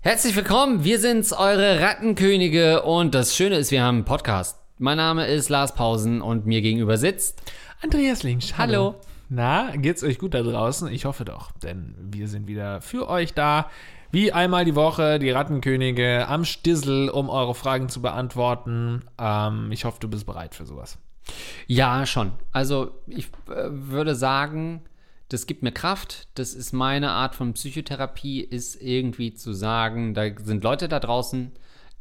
Herzlich willkommen, wir sind's, eure Rattenkönige und das Schöne ist, wir haben einen Podcast. Mein Name ist Lars Pausen und mir gegenüber sitzt Andreas Links. Hallo. Na, geht's euch gut da draußen? Ich hoffe doch, denn wir sind wieder für euch da. Wie einmal die Woche, die Rattenkönige am Stissel, um eure Fragen zu beantworten. Ähm, ich hoffe, du bist bereit für sowas. Ja, schon. Also ich äh, würde sagen, das gibt mir Kraft. Das ist meine Art von Psychotherapie, ist irgendwie zu sagen, da sind Leute da draußen,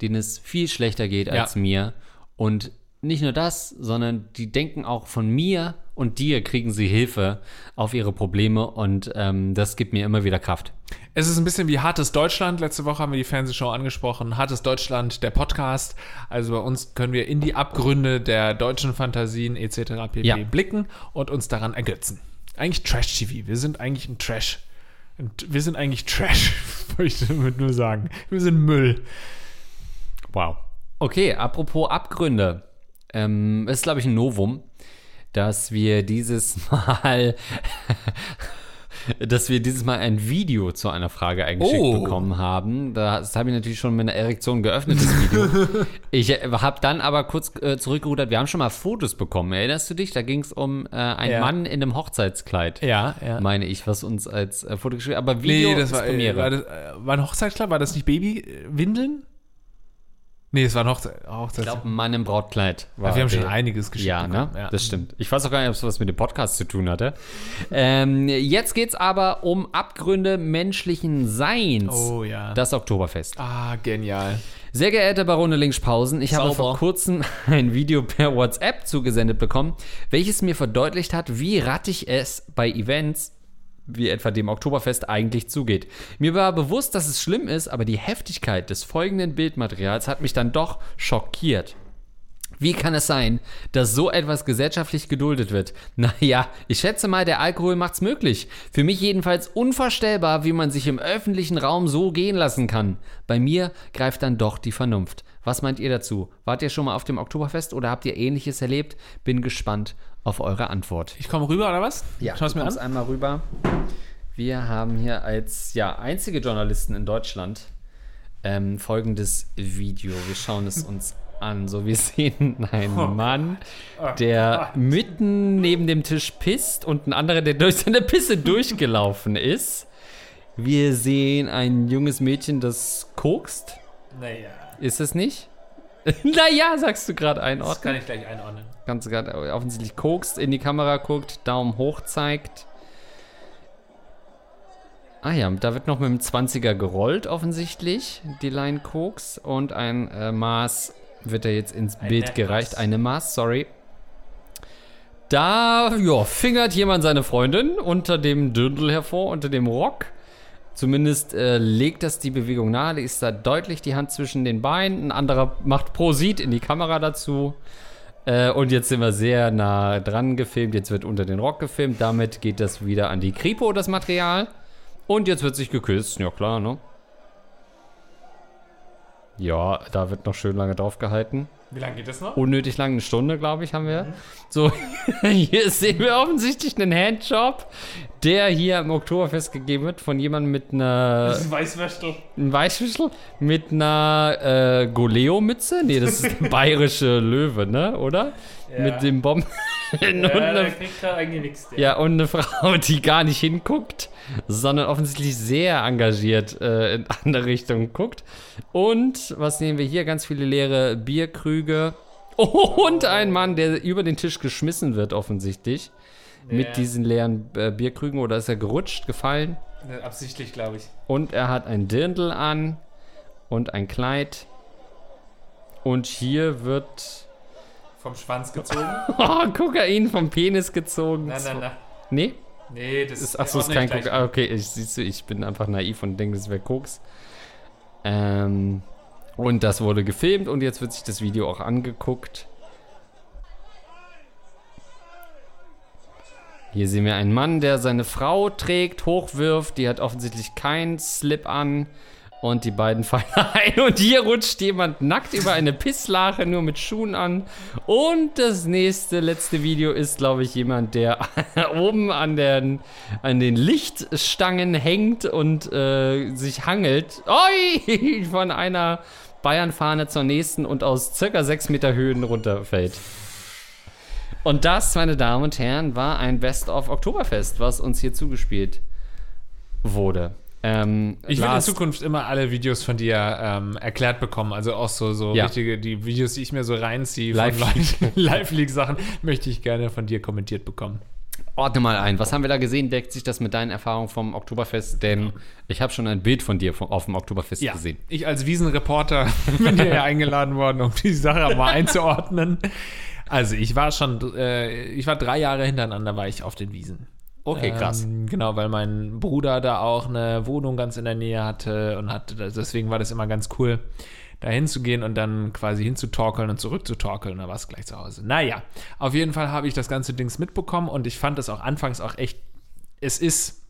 denen es viel schlechter geht als Ja. mir. Und nicht nur das, sondern die denken auch von mir und dir kriegen sie Hilfe auf ihre Probleme und ähm, das gibt mir immer wieder Kraft. Es ist ein bisschen wie Hartes Deutschland. Letzte Woche haben wir die Fernsehshow angesprochen. Hartes Deutschland, der Podcast. Also bei uns können wir in die Abgründe der deutschen Fantasien etc. pp. Ja. blicken und uns daran ergötzen. Eigentlich Trash-TV. Wir sind eigentlich ein Trash. Wir sind eigentlich Trash, möchte ich damit nur sagen. Wir sind Müll. Wow. Okay, apropos Abgründe. Ähm, es ist, glaube ich, ein Novum, dass wir dieses Mal, dass wir dieses Mal ein Video zu einer Frage eingeschickt Oh. bekommen haben. Das habe ich natürlich schon mit einer Erektion geöffnet, das Video. ich äh, habe dann aber kurz äh, zurückgerudert. Wir haben schon mal Fotos bekommen. Erinnerst du dich? Da ging es um äh, einen Ja. Mann in einem Hochzeitskleid. Ja, ja. Meine ich, was uns als äh, Foto geschickt Aber Video Nee, das war, Premiere. äh, war, das, äh, war ein Hochzeitskleid? War das nicht Babywindeln? Nee, es war Hochzeit, Hochzeits Ich glaube, Mann im Brautkleid. War Ja, wir haben der. schon einiges geschickt Ja, ne? ja. Das stimmt. Ich weiß auch gar nicht, ob es was mit dem Podcast zu tun hatte. Ähm, jetzt geht's aber um Abgründe menschlichen Seins. Oh ja. Das Oktoberfest. ah, genial. Sehr geehrter Barone Linkspausen, ich habe Sauber. vor kurzem ein Video per WhatsApp zugesendet bekommen, welches mir verdeutlicht hat, wie rattig es bei Events wie etwa dem Oktoberfest eigentlich zugeht. Mir war bewusst, dass es schlimm ist, aber die Heftigkeit des folgenden Bildmaterials hat mich dann doch schockiert. Wie kann es sein, dass so etwas gesellschaftlich geduldet wird? Naja, ich schätze mal, der Alkohol macht's möglich. Für mich jedenfalls unvorstellbar, wie man sich im öffentlichen Raum so gehen lassen kann. Bei mir greift dann doch die Vernunft. Was meint ihr dazu? Wart ihr schon mal auf dem Oktoberfest oder habt ihr ähnliches erlebt? Bin gespannt auf eure Antwort. Ich komme rüber, oder was? Schau es mir an. einmal rüber. Wir haben hier als ja, einzige Journalisten in Deutschland ähm, folgendes Video. Wir schauen es uns an. So, wir sehen einen Mann, der mitten neben dem Tisch pisst und ein anderer, der durch seine Pisse durchgelaufen ist. Wir sehen ein junges Mädchen, das kokst. Naja, Ist es nicht? naja, sagst du gerade einordnen. das kann ich gleich einordnen. Ganz gerade offensichtlich kokst, in die Kamera guckt, Daumen hoch zeigt. Ah ja, da wird noch mit dem 20er gerollt, offensichtlich, die Line Koks. Und ein äh, Maß wird da jetzt ins Bild Maß. gereicht. Eine Maß, sorry. Da, ja, fingert jemand seine Freundin unter dem Dirndl hervor, unter dem Rock. Zumindest äh, legt das die Bewegung nahe, ist da deutlich die Hand zwischen den Beinen. Ein anderer macht Prosit in die Kamera dazu. Äh, und jetzt sind wir sehr nah dran gefilmt. Jetzt wird unter den Rock gefilmt. Damit geht das wieder an die Kripo, das Material. Und jetzt wird sich geküsst. Ja, klar, ne? Ja, da wird noch schön lange drauf gehalten. Wie lange geht das noch? Unnötig lang, eine Stunde, glaube ich, haben wir. So, hier sehen wir offensichtlich einen Handjob, der hier im Oktoberfest gegeben wird von jemandem mit einer ein Weißwürstel. ein Weißschüssel mit einer äh, Goleo-Mütze. Nee, das ist der bayerische Löwe, ne? Oder? Ja. Mit dem Bomben. und eine, kriegt gerade eingewichst. ja, und eine Frau, die gar nicht hinguckt, sondern offensichtlich sehr engagiert äh, in andere Richtungen guckt. Und was sehen wir hier? Ganz viele leere Bierkrüge. Und ein Mann, der über den Tisch geschmissen wird, offensichtlich. Mit Ja. diesen leeren äh, Bierkrügen. Oder ist er gerutscht, gefallen? Absichtlich, glaube ich. Und er hat ein Dirndl an und ein Kleid. Und hier wird Vom Schwanz gezogen. oh, Kokain vom Penis gezogen. nein, nein, nein. Nee? Nee, das Ist, achso, ist kein Kokain. Ah, okay, ich, siehst du, ich bin einfach naiv und denke, das wäre Koks. Ähm, und das wurde gefilmt und jetzt wird sich das Video auch angeguckt. Hier sehen wir einen Mann, der seine Frau trägt, hochwirft. Die hat offensichtlich keinen Slip an. Und die beiden fallen ein und hier rutscht jemand nackt über eine Pisslache, nur mit Schuhen an. Und das nächste, letzte Video ist, glaube ich, jemand, der oben an, den, an den Lichtstangen hängt und äh, sich hangelt. Oi! Von einer Bayernfahne zur nächsten und aus circa sechs Meter Höhen runterfällt. Und das, meine Damen und Herren, war ein Best of Oktoberfest, was uns hier zugespielt wurde. Ähm, Ich will in Zukunft immer alle Videos von dir ähm, erklärt bekommen. Also auch so, so Ja. richtige, die Videos, die ich mir so reinziehe, Live- von Live-League-Sachen, möchte ich gerne von dir kommentiert bekommen. Ordne mal ein. Was haben wir da gesehen? Deckt sich das mit deinen Erfahrungen vom Oktoberfest? Denn ich habe schon ein Bild von dir vom, auf dem Oktoberfest Ja, gesehen. ich als Wiesenreporter bin hier ja eingeladen worden, um die Sache mal einzuordnen. Also ich war schon, äh, ich war drei Jahre hintereinander, war ich auf den Wiesen. Okay, krass. Ähm, genau, weil mein Bruder da auch eine Wohnung ganz in der Nähe hatte und hatte, deswegen war das immer ganz cool, da hinzugehen und dann quasi hinzutorkeln und zurückzutorkeln. Da war es gleich zu Hause. Naja, auf jeden Fall habe ich das ganze Dings mitbekommen und ich fand es auch anfangs auch echt, es ist,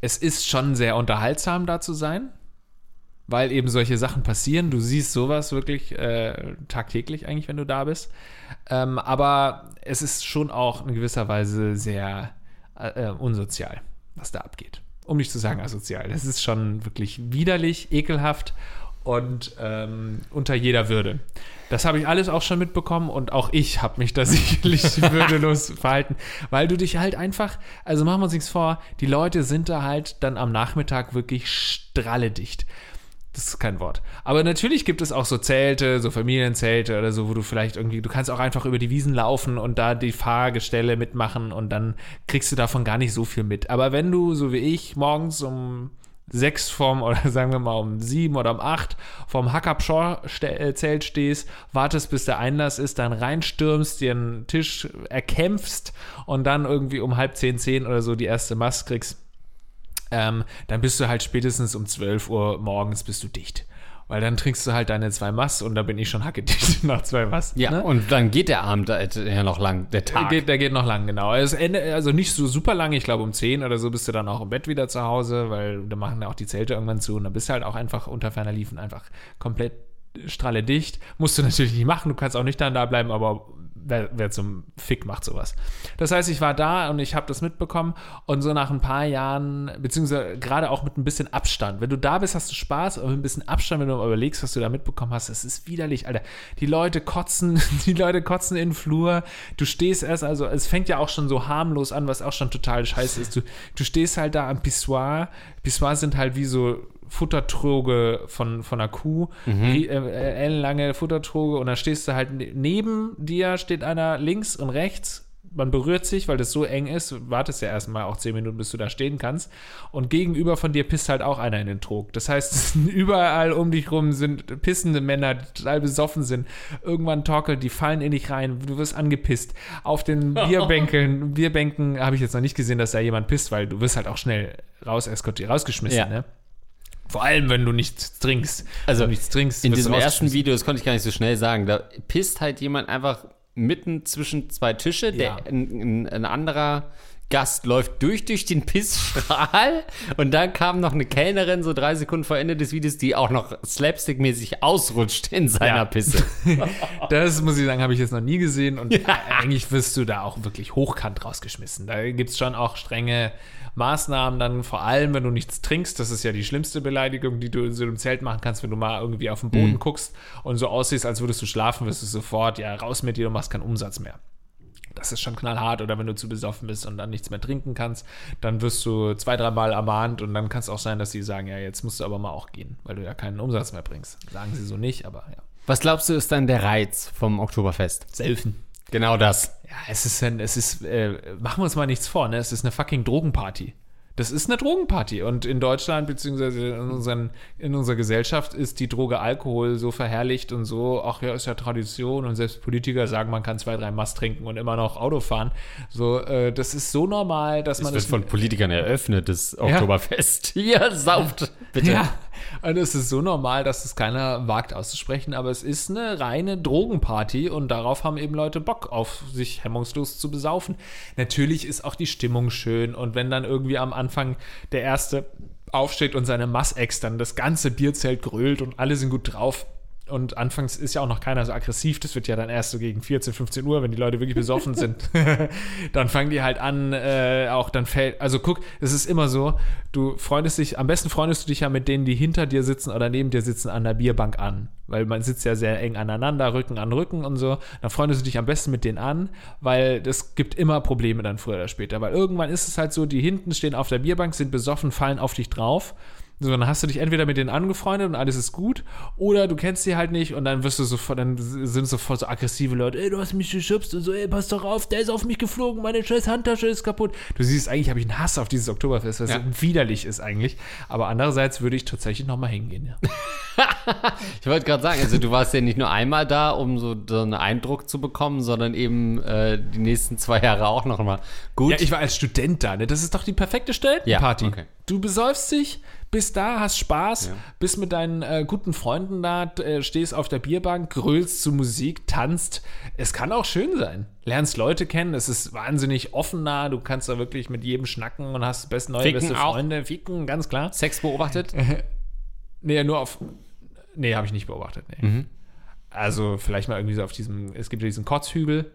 es ist schon sehr unterhaltsam da zu sein, weil eben solche Sachen passieren. Du siehst sowas wirklich äh, tagtäglich eigentlich, wenn du da bist. Ähm, aber es ist schon auch in gewisser Weise sehr äh, unsozial, was da abgeht. Um nicht zu sagen asozial. Das ist schon wirklich widerlich, ekelhaft und ähm, unter jeder Würde. Das habe ich alles auch schon mitbekommen und auch ich habe mich da sicherlich würdelos verhalten, weil du dich halt einfach, also machen wir uns nichts vor, die Leute sind da halt dann am Nachmittag wirklich strahledicht. Das ist kein Wort. Aber natürlich gibt es auch so Zelte, so Familienzelte oder so, wo du vielleicht irgendwie, du kannst auch einfach über die Wiesen laufen und da die Fahrgestelle mitmachen und dann kriegst du davon gar nicht so viel mit. Aber wenn du, so wie ich, morgens um sechs vorm, oder sagen wir mal um sieben oder um acht vorm Hackabschor-Zelt stehst, wartest, bis der Einlass ist, dann reinstürmst, dir einen Tisch erkämpfst und dann irgendwie um halb zehn, zehn oder so die erste Mast kriegst, ähm, dann bist du halt spätestens um 12 Uhr morgens bist du dicht. Weil dann trinkst du halt deine zwei Mass und da bin ich schon hackedicht nach zwei Mass. Ja, ne? und dann geht der Abend äh, ja noch lang, der Der Tag. geht, der geht noch lang, genau. Also nicht so super lang, ich glaube um 10 oder so bist du dann auch im Bett wieder zu Hause, weil da machen ja auch die Zelte irgendwann zu und dann bist du halt auch einfach unter ferner Liefen einfach komplett strahle dicht. Musst du natürlich nicht machen, du kannst auch nicht dann da bleiben, aber wer, wer zum Fick macht sowas. Das heißt, ich war da und ich habe das mitbekommen und so nach ein paar Jahren, beziehungsweise gerade auch mit ein bisschen Abstand. Wenn du da bist, hast du Spaß, aber mit ein bisschen Abstand, wenn du überlegst, was du da mitbekommen hast, es ist widerlich, Alter. Die Leute kotzen, die Leute kotzen in den Flur. Du stehst erst, also es fängt ja auch schon so harmlos an, was auch schon total scheiße ist. Du, du stehst halt da am Pissoir. Pissoirs sind halt wie so Futtertröge von, von einer Kuh, Rie- äh, äh, ellenlange Futtertröge und da stehst du halt ne- neben dir steht einer links und rechts. Man berührt sich, weil das so eng ist, wartest ja erstmal auch zehn Minuten, bis du da stehen kannst. Und gegenüber von dir pisst halt auch einer in den Trog. Das heißt, überall um dich rum sind pissende Männer, die total besoffen sind. Irgendwann torkelt, die fallen in dich rein, du wirst angepisst. Auf den Bierbänken, Bierbänken habe ich jetzt noch nicht gesehen, dass da jemand pisst, weil du wirst halt auch schnell raus rausgeschmissen, Ja. ne? Vor allem, wenn du nichts trinkst. Also, wenn du nichts trinkst, In diesem ersten. Video, das konnte ich gar nicht so schnell sagen, da pisst halt jemand einfach mitten zwischen zwei Tische, Ja. der, ein, ein, ein anderer Gast läuft durch durch den Pissstrahl und dann kam noch eine Kellnerin so drei Sekunden vor Ende des Videos, die auch noch slapstick-mäßig ausrutscht in seiner Ja. Pisse. Das muss ich sagen, habe ich jetzt noch nie gesehen und eigentlich wirst du da auch wirklich hochkant rausgeschmissen. Da gibt es schon auch strenge Maßnahmen dann, vor allem wenn du nichts trinkst. Das ist ja die schlimmste Beleidigung, die du in so einem Zelt machen kannst, wenn du mal irgendwie auf den Boden guckst und so aussiehst, als würdest du schlafen, wirst du sofort, ja, raus mit dir, du machst keinen Umsatz mehr. Das ist schon knallhart. Oder wenn du zu besoffen bist und dann nichts mehr trinken kannst, dann wirst du zwei, dreimal ermahnt und dann kann es auch sein, dass sie sagen, ja, jetzt musst du aber mal auch gehen, weil du ja keinen Umsatz mehr bringst. Sagen sie so nicht, aber ja. Was glaubst du, ist dann der Reiz vom Oktoberfest? Selfen. Genau das. Ja, es ist ein, es ist, äh, machen wir uns mal nichts vor, ne? Es ist eine fucking Drogenparty. Das ist eine Drogenparty. Und in Deutschland, beziehungsweise in, unseren, in unserer Gesellschaft, ist die Droge Alkohol so verherrlicht und so, ach ja, ist ja Tradition und selbst Politiker sagen, man kann zwei, drei Mast trinken und immer noch Auto fahren. So, äh, das ist so normal, dass man wird das von Politikern eröffnet, das Oktoberfest. Hier, sauft, bitte. Ja, Und es ist so normal, dass es keiner wagt auszusprechen, aber es ist eine reine Drogenparty und darauf haben eben Leute Bock, auf sich hemmungslos zu besaufen. Natürlich ist auch die Stimmung schön und wenn dann irgendwie am Anfang der Erste aufsteht und seine Massex dann das ganze Bierzelt grölt und alle sind gut drauf, und anfangs ist ja auch noch keiner so aggressiv. Das wird ja dann erst so gegen 14, 15 Uhr, wenn die Leute wirklich besoffen sind. dann fangen die halt an, äh, auch dann fällt. Also guck, es ist immer so, du freundest dich, am besten freundest du dich ja mit denen, die hinter dir sitzen oder neben dir sitzen, an der Bierbank an. Weil man sitzt ja sehr eng aneinander, Rücken an Rücken und so. Dann freundest du dich am besten mit denen an, weil das gibt immer Probleme dann früher oder später. Weil irgendwann ist es halt so, die hinten stehen auf der Bierbank, sind besoffen, fallen auf dich drauf. So, dann hast du dich entweder mit denen angefreundet und alles ist gut, oder du kennst sie halt nicht und dann wirst du sofort, dann sind sofort so aggressive Leute, ey, du hast mich geschubst und so, ey, pass doch auf, der ist auf mich geflogen, meine scheiß Handtasche ist kaputt. Du siehst, eigentlich habe ich einen Hass auf dieses Oktoberfest, was ja. widerlich ist eigentlich. Aber andererseits würde ich tatsächlich nochmal hingehen, ja. ich wollte gerade sagen, also du warst ja nicht nur einmal da, um so, so einen Eindruck zu bekommen, sondern eben äh, die nächsten zwei Jahre auch nochmal. Gut. Ja, ich war als Student da, ne? Das ist doch die perfekte Studentenparty. Ja, okay. Du besäufst dich, bist da, hast Spaß, ja. bist mit deinen äh, guten Freunden da, äh, stehst auf der Bierbank, grölst zu Musik, tanzt. Es kann auch schön sein. Lernst Leute kennen, es ist wahnsinnig offen da, du kannst da wirklich mit jedem schnacken und hast best, neue Ficken beste Freunde. Auch. Ficken, ganz klar. Sex beobachtet? nee, nur auf. Nee, habe ich nicht beobachtet. Nee. Mhm. Also vielleicht mal irgendwie so auf diesem, es gibt ja diesen Kotzhügel,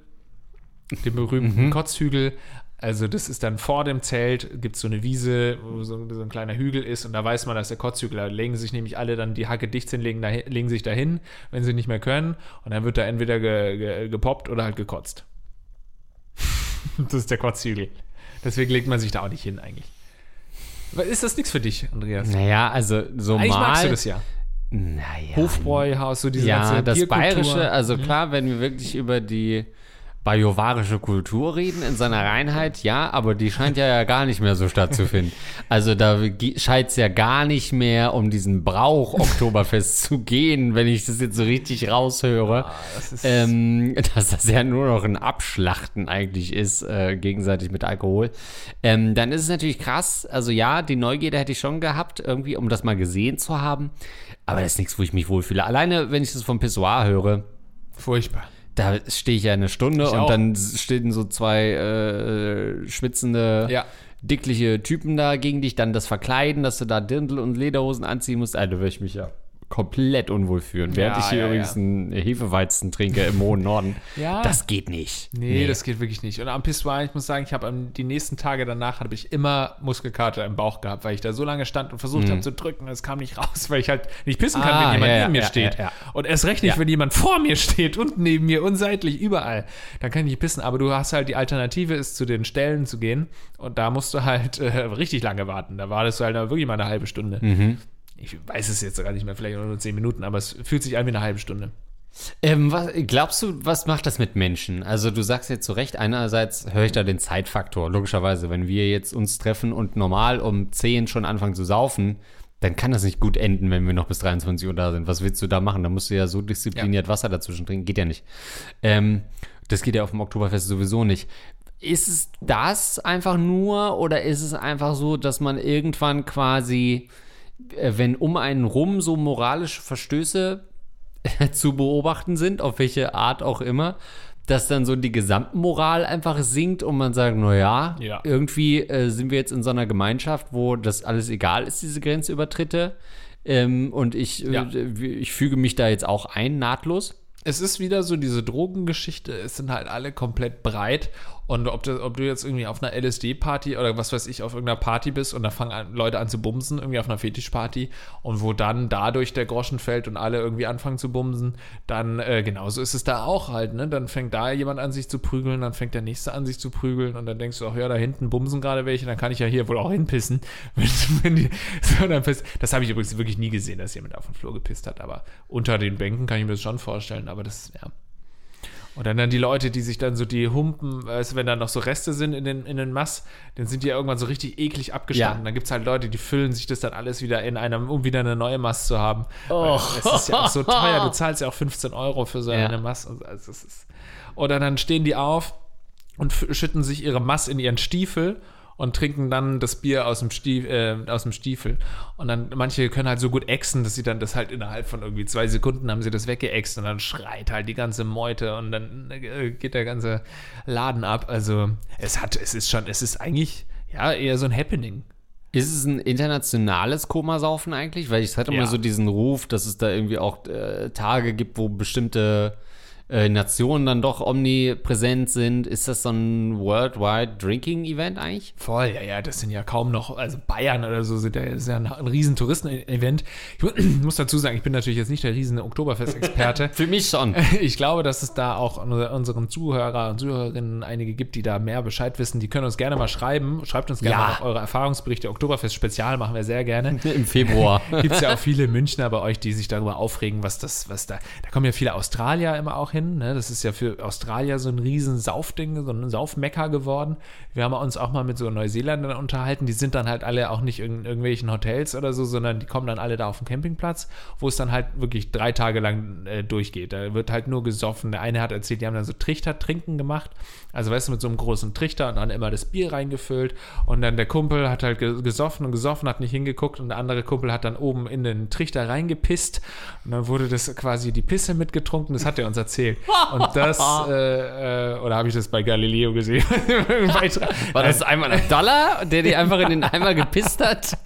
den berühmten mhm. Kotzhügel, also das ist dann vor dem Zelt, gibt es so eine Wiese, wo so, so, ein kleiner Hügel ist und da weiß man, dass der Kotzhügel, da legen sich nämlich alle dann die Hacke dicht sind, legen, dahin, legen sich dahin, wenn sie nicht mehr können und dann wird da entweder ge, ge, gepoppt oder halt gekotzt. das ist der Kotzhügel. Deswegen legt man sich da auch nicht hin eigentlich. Ist das nichts für dich, Andreas? Naja, also so eigentlich mal... magst du das ja. Naja. Hofbräuhaus, so diese ja, ganze das Bayerische, also mhm. klar, wenn wir wirklich über die bajovarische Kultur reden in seiner Reinheit, ja, aber die scheint ja, ja gar nicht mehr so stattzufinden. Also da scheint es ja gar nicht mehr um diesen Brauch Oktoberfest zu gehen, wenn ich das jetzt so richtig raushöre. Ah, das ähm, dass das ja nur noch ein Abschlachten eigentlich ist, äh, gegenseitig mit Alkohol. Ähm, dann ist es natürlich krass. Also ja, die Neugierde hätte ich schon gehabt, irgendwie, um das mal gesehen zu haben. Aber das ist nichts, wo ich mich wohlfühle. Alleine, wenn ich das vom Pissoir höre. Furchtbar da stehe ich ja eine Stunde ich und auch. dann stehen so zwei äh, schwitzende, ja. dickliche Typen da gegen dich, dann das Verkleiden, dass du da Dirndl und Lederhosen anziehen musst. Alter, würde ich mich ja komplett unwohl führen. Während ja, ich hier ja, übrigens ja. einen Hefeweizen trinke im hohen Norden. ja. Das geht nicht. Nee, nee, das geht wirklich nicht. Und am Pissoir, ich muss sagen, ich habe die nächsten Tage danach habe ich immer Muskelkater im Bauch gehabt, weil ich da so lange stand und versucht mhm. habe zu drücken. Es kam nicht raus, weil ich halt nicht pissen kann, ah, wenn jemand neben mir steht. Und erst recht nicht, wenn jemand vor mir steht und neben mir und seitlich überall. Dann kann ich nicht pissen. Aber du hast halt die Alternative, ist zu den Stellen zu gehen. Und da musst du halt äh, richtig lange warten. Da wartest du halt wirklich mal eine halbe Stunde. Mhm ich weiß es jetzt gar nicht mehr, vielleicht nur zehn Minuten, aber es fühlt sich an wie eine halbe Stunde. Ähm, was, glaubst du, was macht das mit Menschen? Also du sagst jetzt zu Recht, einerseits höre ich da den Zeitfaktor, logischerweise. Wenn wir jetzt uns treffen und normal um 10 schon anfangen zu saufen, dann kann das nicht gut enden, wenn wir noch bis 23 Uhr da sind. Was willst du da machen? Da musst du ja so diszipliniert ja. Wasser dazwischen trinken. Geht ja nicht. Ähm, das geht ja auf dem Oktoberfest sowieso nicht. Ist es das einfach nur oder ist es einfach so, dass man irgendwann quasi wenn um einen rum so moralische Verstöße zu beobachten sind, auf welche Art auch immer, dass dann so die Gesamtmoral einfach sinkt und man sagt, naja, ja. irgendwie äh, sind wir jetzt in so einer Gemeinschaft, wo das alles egal ist, diese Grenzübertritte. Ähm, und ich, äh, ja. äh, ich füge mich da jetzt auch ein, nahtlos. Es ist wieder so diese Drogengeschichte, es sind halt alle komplett breit und ob du, ob du jetzt irgendwie auf einer LSD-Party oder was weiß ich, auf irgendeiner Party bist und da fangen an, Leute an zu bumsen, irgendwie auf einer Fetischparty und wo dann dadurch der Groschen fällt und alle irgendwie anfangen zu bumsen, dann äh, genauso ist es da auch halt, ne? Dann fängt da jemand an, sich zu prügeln, dann fängt der nächste an, sich zu prügeln und dann denkst du auch, ja, da hinten bumsen gerade welche, dann kann ich ja hier wohl auch hinpissen. wenn, die, so, dann piss, das habe ich übrigens wirklich nie gesehen, dass jemand auf den Flur gepisst hat, aber unter den Bänken kann ich mir das schon vorstellen, aber das, ja. Und dann, dann die Leute, die sich dann so die Humpen, weißt du, wenn da noch so Reste sind in den, in den Mass, dann sind die ja irgendwann so richtig eklig abgestanden. Ja. Dann gibt es halt Leute, die füllen sich das dann alles wieder in einem, um wieder eine neue Mass zu haben. Oh. Es ist ja auch so teuer, du zahlst ja auch 15 Euro für so ja. eine Mass. Also ist, oder dann stehen die auf und schütten sich ihre Mass in ihren Stiefel und trinken dann das Bier aus dem, Stief, äh, aus dem Stiefel. Und dann, manche können halt so gut exen, dass sie dann das halt innerhalb von irgendwie zwei Sekunden haben sie das weggeext und dann schreit halt die ganze Meute und dann äh, geht der ganze Laden ab. Also es hat, es ist schon, es ist eigentlich ja eher so ein Happening. Ist es ein internationales Komasaufen eigentlich? Weil ich hatte Ja. mal so diesen Ruf, dass es da irgendwie auch äh, Tage gibt, wo bestimmte äh, Nationen dann doch omnipräsent sind. Ist das so ein Worldwide Drinking Event eigentlich? Voll, ja, ja, das sind ja kaum noch, also Bayern oder so sind ja, ist ja ein, ein riesen Touristen-Event. Ich muss dazu sagen, ich bin natürlich jetzt nicht der riesen Oktoberfest-Experte. Für mich schon. Ich glaube, dass es da auch unseren Zuhörer und Zuhörerinnen einige gibt, die da mehr Bescheid wissen. Die können uns gerne mal schreiben. Schreibt uns gerne Ja. mal auch eure Erfahrungsberichte. Oktoberfest-Spezial machen wir sehr gerne. Im Februar. Gibt es ja auch viele Münchner bei euch, die sich darüber aufregen, was das, was da. Da kommen ja viele Australier immer auch hin. Ne? Das ist ja für Australier so ein riesen Saufding, so ein Saufmecker geworden. Wir haben uns auch mal mit so Neuseeländern unterhalten. Die sind dann halt alle auch nicht in irgendwelchen Hotels oder so, sondern die kommen dann alle da auf den Campingplatz, wo es dann halt wirklich drei Tage lang äh, durchgeht. Da wird halt nur gesoffen. Der eine hat erzählt, die haben dann so Trichter-Trinken gemacht. Also weißt du, mit so einem großen Trichter und dann immer das Bier reingefüllt. Und dann der Kumpel hat halt ge- gesoffen und gesoffen, hat nicht hingeguckt. Und der andere Kumpel hat dann oben in den Trichter reingepisst. Und dann wurde das quasi die Pisse mitgetrunken. Das hat er uns erzählt. Und das, äh, äh, oder habe ich das bei Galileo gesehen? War das einmal ein Dollar, der dir einfach in den Eimer gepisst hat?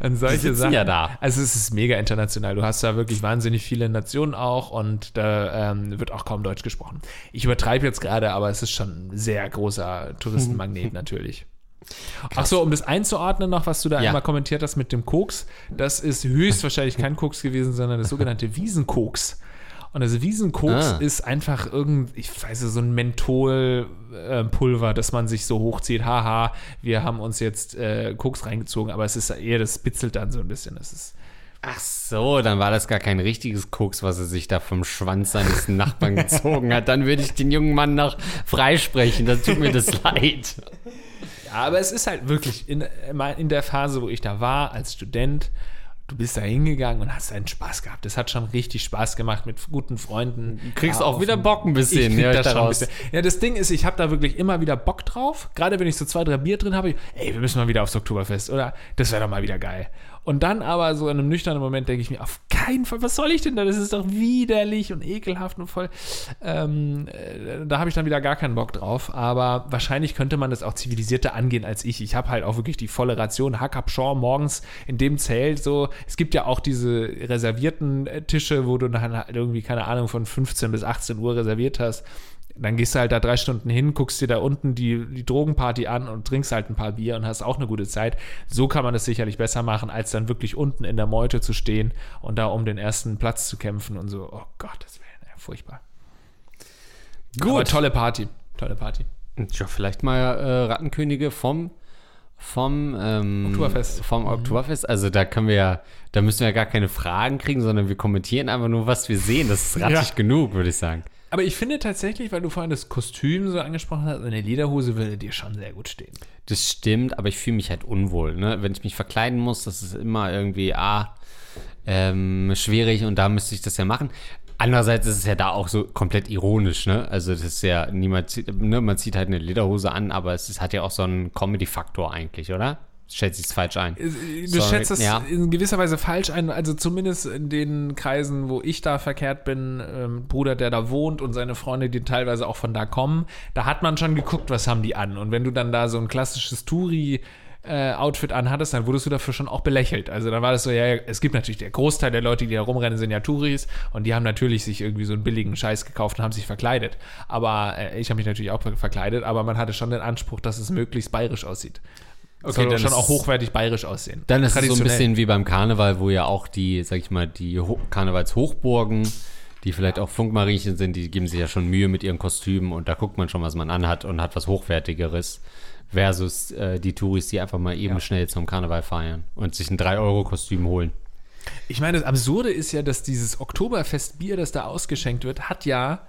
an solche Sachen. ja da. Also es ist mega international. Du hast da wirklich wahnsinnig viele Nationen auch und da ähm, wird auch kaum Deutsch gesprochen. Ich übertreibe jetzt gerade, aber es ist schon ein sehr großer Touristenmagnet natürlich. Ach so, um das einzuordnen noch, was du da Ja. einmal kommentiert hast mit dem Koks, das ist höchstwahrscheinlich kein Koks gewesen, sondern das sogenannte Wiesenkoks. Und das Wiesenkoks Ah. ist einfach irgend, ich weiß nicht, so ein Mentholpulver, das man sich so hochzieht. Haha, wir haben uns jetzt äh, Koks reingezogen, aber es ist eher, das bitzelt dann so ein bisschen. Das ist, Ach so, dann war das gar kein richtiges Koks, was er sich da vom Schwanz seines Nachbarn gezogen hat. Dann würde ich den jungen Mann noch freisprechen. Das tut mir das leid. Ja, aber es ist halt wirklich in, in der Phase, wo ich da war als Student, du bist da hingegangen und hast einen Spaß gehabt. Das hat schon richtig Spaß gemacht mit guten Freunden. Du kriegst Ja, auch wieder Bock ein bisschen. Ich krieg ja, das schon ein bisschen. Ja, das Ding ist, ich habe da wirklich immer wieder Bock drauf. Gerade wenn ich so zwei, drei Bier drin habe, ich, ey, wir müssen mal wieder aufs Oktoberfest, oder? Das wäre doch mal wieder geil. Und dann aber so in einem nüchternen Moment denke ich mir, auf keinen Fall, was soll ich denn da? Das ist doch widerlich und ekelhaft und voll. Ähm, äh, da habe ich dann wieder gar keinen Bock drauf. Aber wahrscheinlich könnte man das auch zivilisierter angehen als ich. Ich habe halt auch wirklich die volle Ration Hackabschor morgens in dem Zelt. So, es gibt ja auch diese reservierten äh, Tische, wo du dann halt irgendwie, keine Ahnung, von 15 bis 18 Uhr reserviert hast. Dann gehst du halt da drei Stunden hin, guckst dir da unten die, die Drogenparty an und trinkst halt ein paar Bier und hast auch eine gute Zeit. So kann man das sicherlich besser machen, als dann wirklich unten in der Meute zu stehen und da um den ersten Platz zu kämpfen und so. Oh Gott, das wäre ja, furchtbar. Gut. Aber tolle Party. Tolle Party. Ja, vielleicht mal äh, Rattenkönige vom vom ähm, Oktoberfest. Vom Oktoberfest. Also da können wir ja, da müssen wir ja gar keine Fragen kriegen, sondern wir kommentieren einfach nur, was wir sehen. Das ist rattig Ja. genug, würde ich sagen. Aber ich finde tatsächlich, weil du vorhin das Kostüm so angesprochen hast, eine Lederhose würde dir schon sehr gut stehen. Das stimmt, aber ich fühle mich halt unwohl. Ne? Wenn ich mich verkleiden muss, das ist immer irgendwie ah, ähm, schwierig und da müsste ich das ja machen. Andererseits ist es ja da auch so komplett ironisch, ne? Also das ist ja, niemand ne, man zieht halt eine Lederhose an, aber es ist, hat ja auch so einen Comedy-Faktor eigentlich, oder? Schätze ich es falsch ein. Du Sorry, schätzt das ja. in gewisser Weise falsch ein, also zumindest in den Kreisen, wo ich da verkehrt bin, ähm, Bruder, der da wohnt und seine Freunde, die teilweise auch von da kommen, da hat man schon geguckt, was haben die an. Und wenn du dann da so ein klassisches Touri äh, Outfit anhattest, dann wurdest du dafür schon auch belächelt. Also dann war das so, ja, es gibt natürlich der Großteil der Leute, die da rumrennen, sind ja Touris und die haben natürlich sich irgendwie so einen billigen Scheiß gekauft und haben sich verkleidet. Aber äh, ich habe mich natürlich auch ver- verkleidet, aber man hatte schon den Anspruch, dass es möglichst bayerisch aussieht. Okay, Soll schon ist- auch hochwertig bayerisch aussehen. Dann ist es so ein bisschen wie beim Karneval, wo ja auch die, sag ich mal, die Ho Karnevalshochburgen, die vielleicht auch Funkmariechen sind, die geben sich ja schon Mühe mit ihren Kostümen und da guckt man schon, was man anhat und hat was Hochwertigeres. Versus äh, die Touris, die einfach mal eben Ja. schnell zum Karneval feiern und sich ein 3-Euro-Kostüm holen. Ich meine, das Absurde ist ja, dass dieses Oktoberfestbier, das da ausgeschenkt wird, hat ja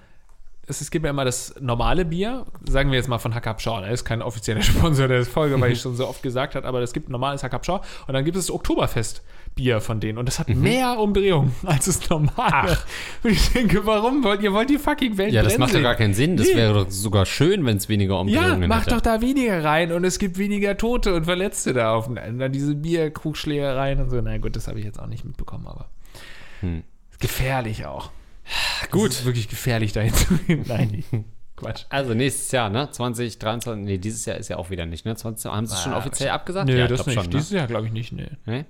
es, gibt ja immer das normale Bier, sagen wir jetzt mal von Hackab Shaw. Er ist kein offizieller Sponsor der Folge, weil ich schon so oft gesagt habe, aber es gibt normales Hackab Shaw. Und dann gibt es das Oktoberfest. Bier von denen. Und das hat mehr Umdrehungen als das normale. Und ich denke, warum wollt ihr wollt die fucking Welt Ja, das macht doch sehen? gar keinen Sinn. Das Nee. wäre doch sogar schön, wenn es weniger Ja, Umdrehungen mach hätte. doch da weniger rein und es gibt weniger Tote und Verletzte da auf und dann diese Bierkrugschlägereien und so. Na gut, das habe ich jetzt auch nicht mitbekommen, aber Hm. gefährlich auch. Gut. Es ist wirklich gefährlich dahin zu gehen. Nein. Quatsch. Also nächstes Jahr, ne? 2023, nee, dieses Jahr ist ja auch wieder nicht, ne? 20, haben sie es schon Ah, offiziell abgesagt? Nö, ja, das nicht. schon, ne? Dieses Jahr glaube ich nicht, nee. Nee?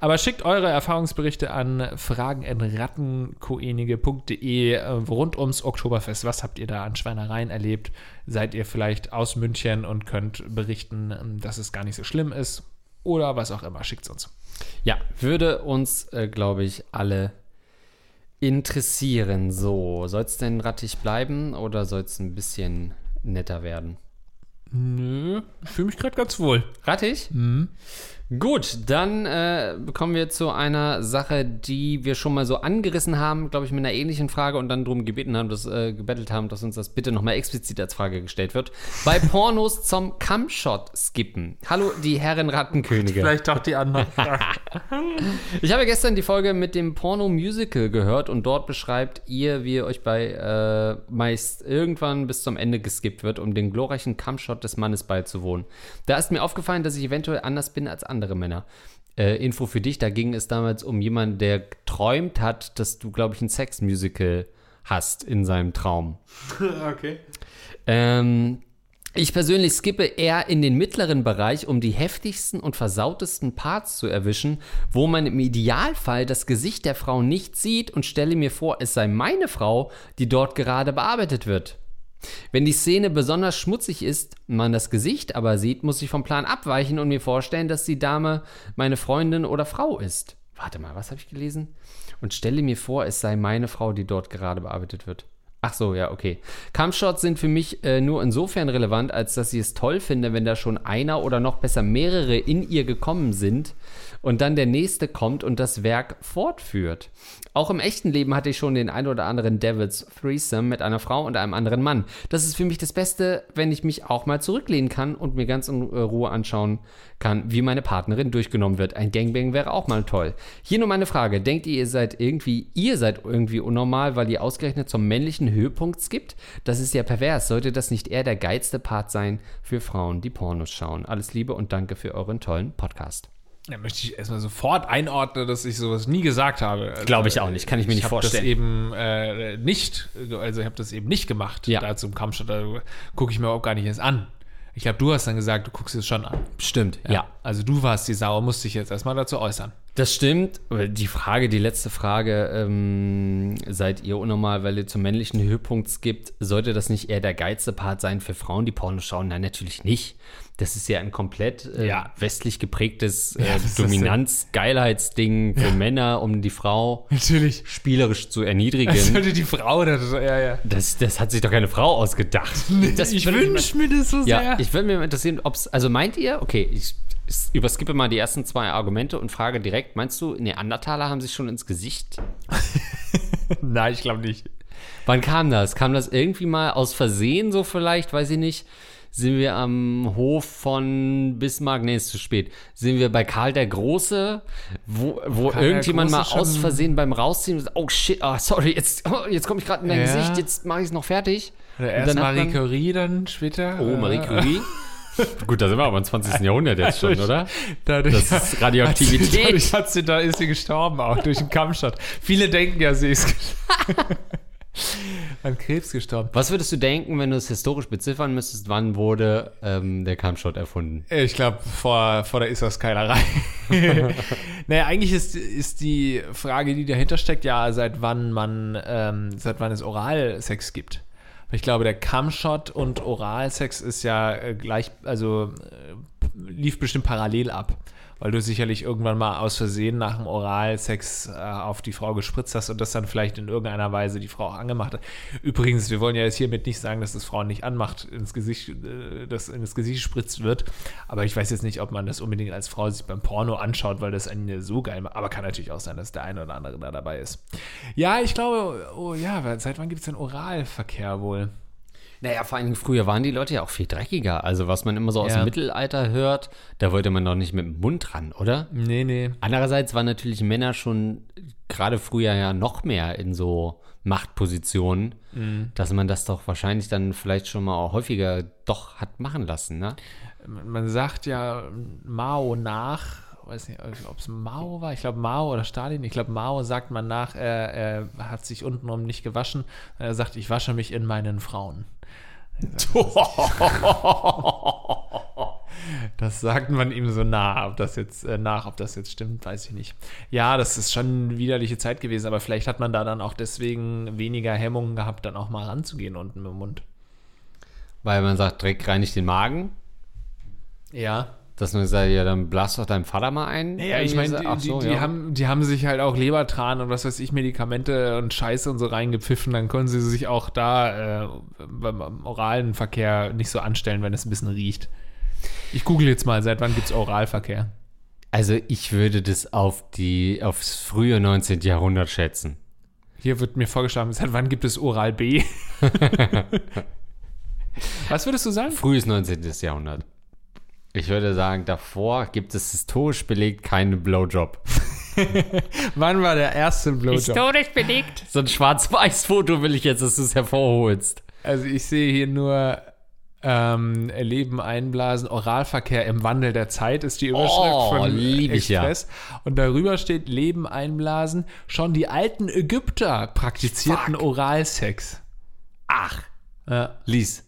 Aber schickt eure Erfahrungsberichte an fragen.rattenkoenige.de äh, rund ums Oktoberfest. Was habt ihr da an Schweinereien erlebt? Seid ihr vielleicht aus München und könnt berichten, dass es gar nicht so schlimm ist? Oder was auch immer. Schickt uns. Ja, würde uns, äh, glaube ich, alle interessieren. So, soll es denn rattig bleiben oder soll es ein bisschen netter werden? Nö, ich fühle mich gerade ganz wohl. Rattig? Gut, dann äh, kommen wir zu einer Sache, die wir schon mal so angerissen haben, glaube ich, mit einer ähnlichen Frage und dann darum gebeten haben, dass, äh, gebettelt haben, dass uns das bitte nochmal explizit als Frage gestellt wird. Bei Pornos zum Cumshot skippen. Hallo, die Herren Rattenkönige. doch die anderen. Ich habe gestern die Folge mit dem Porno-Musical gehört und dort beschreibt ihr, wie ihr euch bei äh, meist irgendwann bis zum Ende geskippt wird, um den glorreichen Cumshot des Mannes beizuwohnen. Da ist mir aufgefallen, dass ich eventuell anders bin als andere Männer. Äh, Info für dich, da ging es damals um jemanden, der geträumt hat, dass du, glaube ich, ein Sex-Musical hast in seinem Traum. okay. Ähm, ich persönlich skippe eher in den mittleren Bereich, um die heftigsten und versautesten Parts zu erwischen, wo man im Idealfall das Gesicht der Frau nicht sieht und stelle mir vor, es sei meine Frau, die dort gerade bearbeitet wird. Wenn die Szene besonders schmutzig ist, man das Gesicht aber sieht, muss ich vom Plan abweichen und mir vorstellen, dass die Dame meine Freundin oder Frau ist. Warte mal, was habe ich gelesen? Und stelle mir vor, es sei meine Frau, die dort gerade bearbeitet wird. Ach so, ja, okay. Campshots sind für mich äh, nur insofern relevant, als dass ich es toll finde, wenn da schon einer oder noch besser mehrere in ihr gekommen sind und dann der nächste kommt und das Werk fortführt. Auch im echten Leben hatte ich schon den ein oder anderen Devil's Threesome mit einer Frau und einem anderen Mann. Das ist für mich das Beste, wenn ich mich auch mal zurücklehnen kann und mir ganz in Ruhe anschauen kann, wie meine Partnerin durchgenommen wird. Ein Gangbang wäre auch mal toll. Hier nur meine Frage: Denkt ihr, ihr seid irgendwie, ihr seid irgendwie unnormal, weil ihr ausgerechnet zum männlichen Höhepunkt skippt? Das ist ja pervers. Sollte das nicht eher der geilste Part sein für Frauen, die Pornos schauen? Alles Liebe und danke für euren tollen Podcast. Da möchte ich erstmal sofort einordnen, dass ich sowas nie gesagt habe. Also, Glaube ich auch nicht, kann ich mir nicht hab vorstellen. das eben äh, nicht, also ich habe das eben nicht gemacht. Ja. Da zum Kampfstadt, da gucke ich mir auch gar nicht erst an. Ich glaube, du hast dann gesagt, du guckst es schon an. Stimmt, ja. Also du warst die Sau, musst dich jetzt erstmal dazu äußern. Das stimmt. Die Frage, die letzte Frage, ähm, seid ihr unnormal, weil ihr zum männlichen Höhepunkt skippt? Sollte das nicht eher der geilste Part sein für Frauen, die Porno schauen? Nein, natürlich nicht. Das ist ja ein komplett äh, Ja. westlich geprägtes äh, Ja, das Dominanz-Geilheitsding für Männer, um die Frau Natürlich. spielerisch zu erniedrigen. Sollte die Frau das, ja, ja. Das, das hat sich doch keine Frau ausgedacht. Das ich wünsche mir das so ja, sehr. ich würde mir interessieren, ob es, also meint ihr, okay, ich, ich überskippe mal die ersten zwei Argumente und frage direkt, meinst du, Neandertaler haben sich schon ins Gesicht? Nein, ich glaube nicht. Wann kam das? Kam das irgendwie mal aus Versehen so vielleicht, weiß ich nicht? Sind wir am Hof von Bismarck? Nee, ist zu spät. Sind wir bei Karl der Große, wo, wo Karl irgendjemand mal Große schon- aus Versehen beim Rausziehen, sagt, oh shit, ah, sorry, jetzt, oh, jetzt komme ich gerade in dein Ja. Gesicht, jetzt mache ich es noch fertig. Oder erst dann hat Marie man- Curie, dann später. Oh, Marie Curie. Gut, da sind wir aber im 20. Jahrhundert jetzt schon, oder? Dadurch, Das ist Radioaktivität. Dadurch hat sie, da ist sie gestorben, auch durch den Kampfstadt. Viele denken ja, sie ist an Krebs gestorben. Was würdest du denken, wenn du es historisch beziffern müsstest, wann wurde ähm, der Kampfshot erfunden? Ich glaube, vor, vor der Iswas-Keilerei. naja, eigentlich ist, ist die Frage, die dahinter steckt, ja, seit wann man, ähm, seit wann es Oralsex gibt. Ich glaube, der Cumshot und Oralsex ist ja äh, gleich, also äh, lief bestimmt parallel ab. Weil du sicherlich irgendwann mal aus Versehen nach dem Oralsex äh, auf die Frau gespritzt hast und das dann vielleicht in irgendeiner Weise die Frau auch angemacht hat. Übrigens, wir wollen ja jetzt hiermit nicht sagen, dass das Frauen nicht anmacht, ins Gesicht, äh, das Gesicht gespritzt wird, aber ich weiß jetzt nicht, ob man das unbedingt als Frau sich beim Porno anschaut, weil das einen so geil macht, aber kann natürlich auch sein, dass der eine oder andere da dabei ist. Ja, ich glaube, oh ja, seit wann gibt es denn Oralverkehr wohl? Naja, vor allem früher waren die Leute ja auch viel dreckiger. Also, was man immer so aus Ja. dem Mittelalter hört, da wollte man doch nicht mit dem Mund ran, oder? Nee, nee. Andererseits waren natürlich Männer schon gerade früher ja noch mehr in so Machtpositionen, dass man das doch wahrscheinlich dann vielleicht schon mal auch häufiger doch hat machen lassen, ne? Man sagt ja Mao nach, weiß nicht, ob es Mao war, ich glaube Mao oder Stalin, ich glaube Mao sagt man nach, er, er hat sich untenrum nicht gewaschen, er sagt, ich wasche mich in meinen Frauen. Das sagt man ihm so nah, ob das jetzt äh, nach, ob das jetzt stimmt, weiß ich nicht. Ja, das ist schon eine widerliche Zeit gewesen, aber vielleicht hat man da dann auch deswegen weniger Hemmungen gehabt, dann auch mal ranzugehen unten im Mund. Weil man sagt, Dreck reinigt den Magen. Ja, Dass man sagt, ja, dann blast doch deinem Vater mal ein. Ja, ich meine, die, so, die, die, ja. haben, die haben sich halt auch Lebertran und was weiß ich, Medikamente und Scheiße und so reingepfiffen. Dann können sie sich auch da äh, beim, beim oralen Verkehr nicht so anstellen, wenn es ein bisschen riecht. Ich google jetzt mal, seit wann gibt es Oralverkehr? Also ich würde das auf die, aufs frühe 19. Jahrhundert schätzen. Hier wird mir vorgeschlagen, seit wann gibt es Oral B? was würdest du sagen? Frühes 19. Jahrhundert. Ich würde sagen, davor gibt es historisch belegt keinen Blowjob. Wann war der erste Blowjob? Historisch belegt? So ein Schwarz-Weiß-Foto will ich jetzt, dass du es hervorholst. Also ich sehe hier nur ähm, Leben einblasen, Oralverkehr im Wandel der Zeit ist die Überschrift Oh, von lieb ich ja. Express. Und darüber steht Leben einblasen. Schon die alten Ägypter praktizierten Fuck. Oralsex. Ach, Ja, Lies.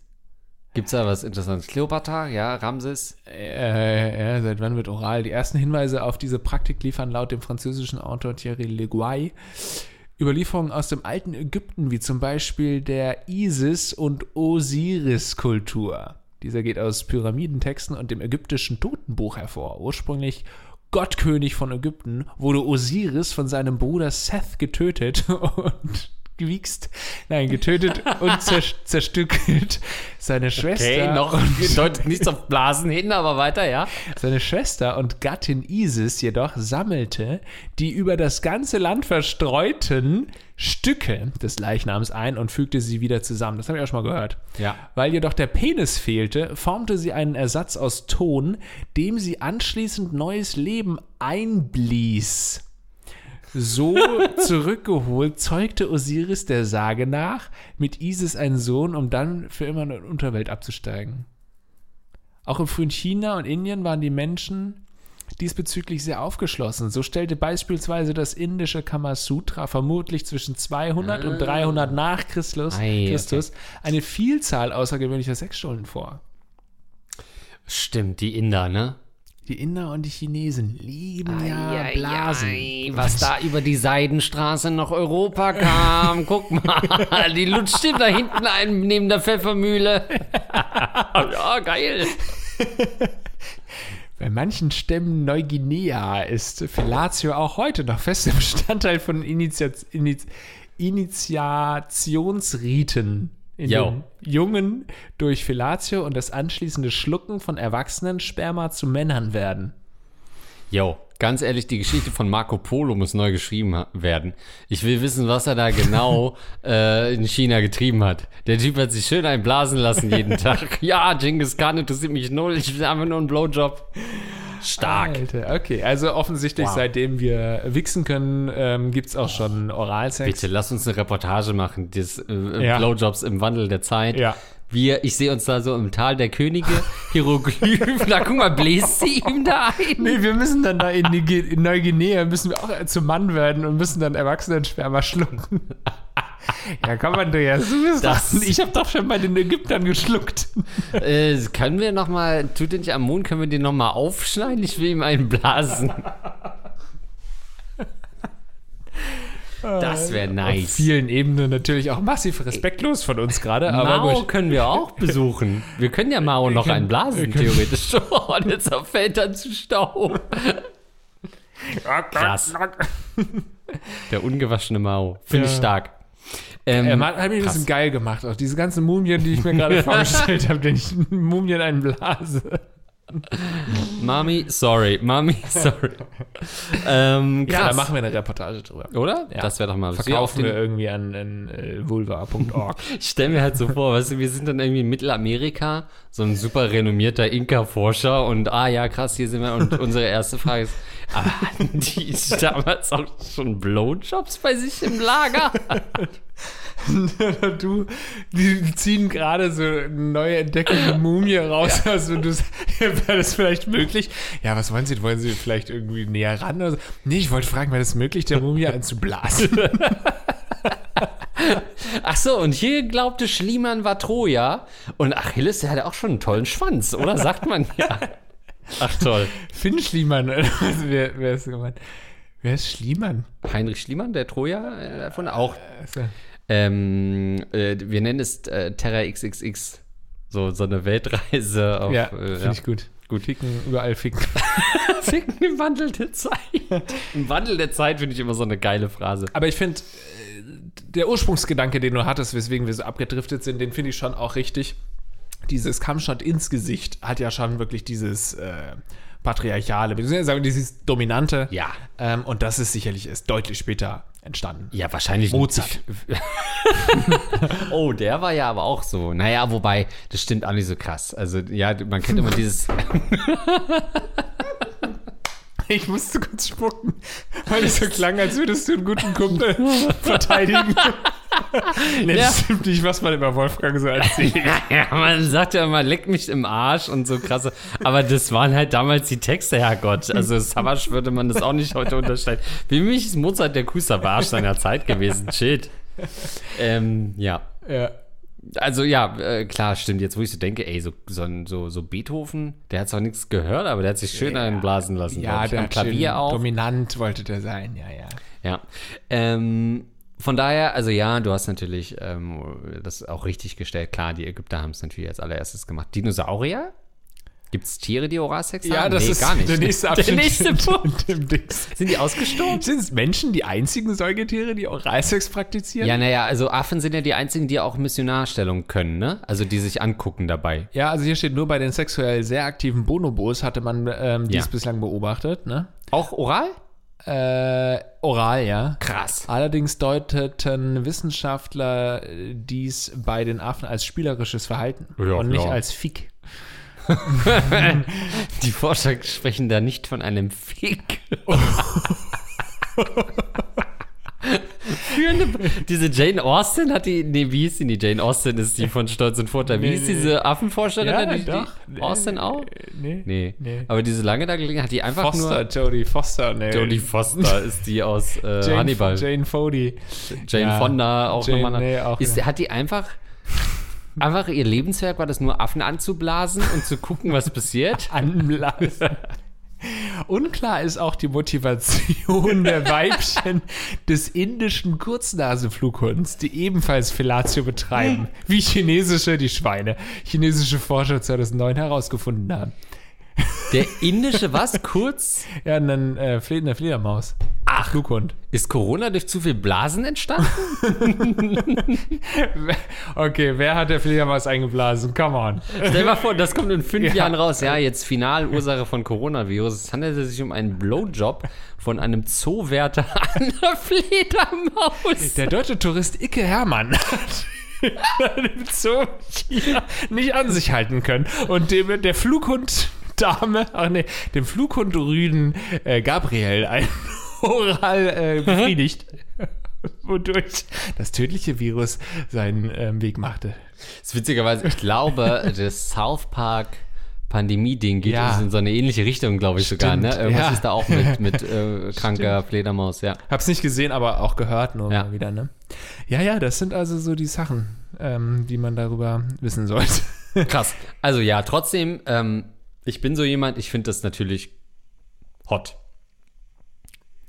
Gibt's da was Interessantes? Kleopatra, ja, Ramses. äh, ja, seit wann wird oral? Die ersten Hinweise auf diese Praktik liefern laut dem französischen Autor Thierry Leguay Überlieferungen aus dem alten Ägypten, wie zum Beispiel der Isis- und Osiris-Kultur. Dieser geht aus Pyramidentexten und dem ägyptischen Totenbuch hervor. Ursprünglich Gottkönig von Ägypten, wurde Osiris von seinem Bruder Seth getötet und gewichst, nein, getötet und zer zerstückelt. Seine Schwester Okay, noch deutet nichts auf Blasen hin, aber weiter, ja. seine Schwester und Gattin Isis jedoch sammelte die über das ganze Land verstreuten Stücke des Leichnams ein und fügte sie wieder zusammen. Das habe ich auch schon mal gehört. Ja. Weil jedoch der Penis fehlte, formte sie einen Ersatz aus Ton, dem sie anschließend neues Leben einblies. So zurückgeholt zeugte Osiris der Sage nach mit Isis einen Sohn, um dann für immer in die Unterwelt abzusteigen. Auch im frühen China und Indien waren die Menschen diesbezüglich sehr aufgeschlossen. So stellte beispielsweise das indische Kamasutra vermutlich zwischen 200 und 300 nach Christus, Ei, okay. Christus eine Vielzahl außergewöhnlicher Sexstunden vor. Stimmt, die Inder, ne? Die Inder und die Chinesen lieben ja Blasen. was da über die Seidenstraße nach Europa kam. Guck mal, die lutscht ihm da hinten ein neben der Pfeffermühle. ja, geil. Bei manchen Stämmen Neuguinea ist Fellatio auch heute noch fester Bestandteil von Initiat Iniz Initiationsriten. In Jo. den Jungen durch Fellatio und das anschließende Schlucken von Erwachsenen Sperma zu Männern werden. Jo, ganz ehrlich, die Geschichte von Marco Polo muss neu geschrieben werden. Ich will wissen, was er da genau äh, in China getrieben hat. Der Typ hat sich schön einblasen lassen jeden Tag. Ja, Genghis Khan interessiert mich null. Ich will einfach nur einen Blowjob. Stark. Alter, okay. Also offensichtlich, Wow. seitdem wir wichsen können, ähm, gibt es auch schon Oralsex. Bitte, lass uns eine Reportage machen, des äh, Ja. Blowjobs im Wandel der Zeit. Ja. Wir, ich sehe uns da so im Tal der Könige, Hieroglyphen, da guck mal, bläst sie ihm da ein. Nee, wir müssen dann da in, in Neuguinea, müssen wir auch zum Mann werden und müssen dann Erwachsenensperma schlucken. Ja, komm, Andreas, du bist Das- dran. Ich habe doch schon bei den Ägyptern geschluckt. Äh, können wir noch mal, tut den nicht am Mond, können wir den noch mal aufschneiden? Ich will ihm einen blasen. Das wäre Auf nice. vielen Ebenen natürlich auch massiv respektlos von uns gerade, aber Mao gut. können wir auch besuchen. Wir können ja Mao noch einen blasen, theoretisch. Und jetzt fällt er zu Staub. Krass. Der ungewaschene Mao. Finde ich Ja. stark. Ähm, Er hat, hat mich ein bisschen geil gemacht. Auch diese ganzen Mumien, die ich mir gerade vorgestellt habe, den ich Mumien einen blase. Mami, sorry. Mami, sorry. ähm. Ja, da machen wir eine Reportage drüber. Oder? Ja. Das wäre doch mal. Verkaufen Wir irgendwie an, an äh, vulva.org. Ich stelle mir halt so vor, weißt du, wir sind dann irgendwie in Mittelamerika, so ein super renommierter Inka-Forscher und ah ja, krass, hier sind wir. Und unsere erste Frage ist, aber hatten die damals auch schon Blowjobs bei sich im Lager? du, die ziehen gerade so eine neue entdeckte Mumie raus. Also du wäre das vielleicht möglich? Ja, was wollen Sie? Wollen Sie vielleicht irgendwie näher ran? Oder so? Nee, ich wollte fragen, wäre das möglich, der Mumie einzublasen? Ach so, und hier glaubte Schliemann war Troja und Achilles, der hatte auch schon einen tollen Schwanz, oder? Sagt man ja. Ach toll. Finn Schliemann, wer, wer ist gemeint? Wer ist Schliemann? Heinrich Schliemann, der Troja, äh, davon auch. Also, Ähm, äh, wir nennen es äh, Terra XXX. So, so eine Weltreise auf. ja, äh, finde ja. ich gut. Gut. Ficken, überall ficken. Ficken im Wandel der Zeit. Im Wandel der Zeit finde ich immer so eine geile Phrase. Aber ich finde, der Ursprungsgedanke, den du hattest, weswegen wir so abgedriftet sind, den finde ich schon auch richtig. Dieses Kampfshot ins Gesicht hat ja schon wirklich dieses äh, patriarchale, beziehungsweise sagen wir dieses dominante. Ja. Ähm, und das ist sicherlich erst deutlich später entstanden. Ja, wahrscheinlich. Mozart. oh, der war ja aber auch so. Naja, wobei, das stimmt auch nicht so krass. Also, ja, man kennt immer dieses. Ich musste kurz spucken, weil es so klang, als würdest du einen guten Kumpel verteidigen. Nee, Ja. das stimmt nicht, was man über Wolfgang so erzählt. ja, man sagt ja immer, leck mich im Arsch und so krasse. Aber das waren halt damals die Texte, Herrgott. Also, Savage würde man das auch nicht heute unterstellen. Für mich ist Mozart der coolste Barsch seiner Zeit gewesen. Shit. Ähm, ja. ja. Also ja, äh, klar, stimmt. Jetzt, wo ich so denke, ey, so, so, so, so Beethoven, der hat zwar nichts gehört, aber der hat sich schön einblasen lassen. Ja, der Am Klavier auch. dominant wollte der sein, ja, ja. Ja. Ähm, von daher, also ja, du hast natürlich ähm, das auch richtig gestellt. Klar, die Ägypter haben es natürlich als allererstes gemacht. Dinosaurier? Gibt es Tiere, die Oralsex Ja, haben? das nee, ist gar nicht. der nächste Der Abschnitt. nächste Punkt. Sind die ausgestorben? Sind es Menschen die einzigen Säugetiere, die Oralsex praktizieren? Ja, naja, also Affen sind ja die einzigen, die auch Missionarstellung können, ne? Also die sich angucken dabei. Ja, also hier steht nur bei den sexuell sehr aktiven Bonobos hatte man ähm, dies Ja. bislang beobachtet, ne? Auch oral? Äh, oral, ja. Krass. Allerdings deuteten Wissenschaftler äh, dies bei den Affen als spielerisches Verhalten Ja, und nicht klar. als Fick. Die Forscher sprechen da nicht von einem Fick. Führende, diese Jane Austen hat die, nee, wie hieß die? Die Jane Austen ist die von Stolz und Vorteil. Wie Nee, hieß nee. diese Affenforscherin? die, doch. Die Austen auch? Nee. Nee. Nee. Aber diese lange da gelegen hat die einfach Foster, nur. Jodie Foster, nee. Jodie Foster ist die aus äh, Jane, Hannibal. Jane, Jane Fodey. ja. Fonda auch Jane, nochmal. nee, auch ist, hat die einfach. Einfach ihr Lebenswerk war das nur Affen anzublasen und zu gucken, was passiert. anblasen. Unklar ist auch die Motivation der Weibchen des indischen Kurznasenflughunds, die ebenfalls Fellatio betreiben, wie chinesische, die Schweine, chinesische Forscher 2009 herausgefunden haben. Der indische was? Kurz? Ja, dann äh, eine Fledermaus. Ach, Flughund. Ist Corona durch zu viel Blasen entstanden? Okay, wer hat der Fledermaus eingeblasen? Come on. Stell dir mal vor, das kommt in fünf Ja. Jahren raus. Ja, jetzt Finalursache von Coronavirus. Es handelte sich um einen Blowjob von einem Zoowärter an der Fledermaus. Der deutsche Tourist Icke Hermann hat im Zoo hier nicht an sich halten können und dem der Flughund Dame, ach nee, dem Flughund Rüden äh, Gabriel ein Oral äh, befriedigt, wodurch das tödliche Virus seinen ähm, Weg machte. Das ist witzigerweise, ich glaube, das South Park Pandemie-Ding geht Ja. in so eine ähnliche Richtung, glaube ich sogar. Ne? Stimmt, Irgendwas ja. ist da auch mit, mit äh, kranker Fledermaus, ja. Hab's nicht gesehen, aber auch gehört nur Ja. mal wieder, ne? Ja, ja, das sind also so die Sachen, ähm, die man darüber wissen sollte. Krass. Also ja, trotzdem, ähm, ich bin so jemand, ich finde das natürlich hot.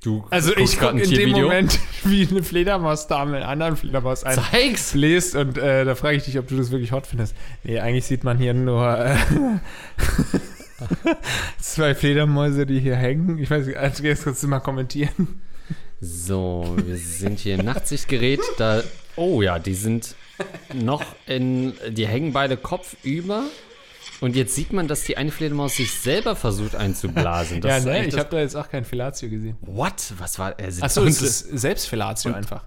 Du Also ich gucke ein in dem? Moment, wie eine Fledermaus-Dame einen anderen Fledermaus Zeig's! einbläst und äh, da frage ich dich, ob du das wirklich hot findest. Nee, eigentlich sieht man hier nur äh, zwei Fledermäuse, die hier hängen. Ich weiß nicht, also jetzt kannst du mal kommentieren. So, wir sind hier im Nachtsichtgerät. Da, oh ja, die sind noch in, die hängen beide kopfüber. Und jetzt sieht man, dass die eine Fledermaus sich selber versucht einzublasen. Das ja, ne, eigentlich ich habe da jetzt auch kein Fellatio gesehen. What? Was war? Also, Achso, und es ist Selbstfellatio einfach.